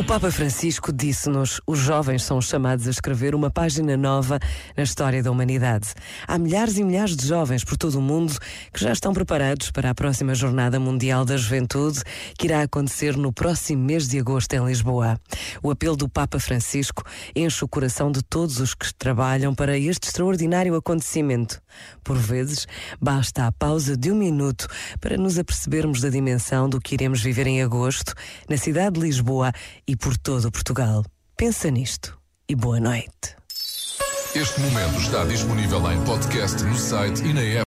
O Papa Francisco disse-nos: os jovens são chamados a escrever uma página nova na história da humanidade. Há milhares e milhares de jovens por todo o mundo que já estão preparados para a próxima Jornada Mundial da Juventude, que irá acontecer no próximo mês de agosto em Lisboa. O apelo do Papa Francisco enche o coração de todos os que trabalham para este extraordinário acontecimento. Por vezes, basta a pausa de um minuto para nos apercebermos da dimensão do que iremos viver em agosto, na cidade de Lisboa e por todo Portugal. Pensa nisto e boa noite. Este momento está disponível em podcast no site e na app.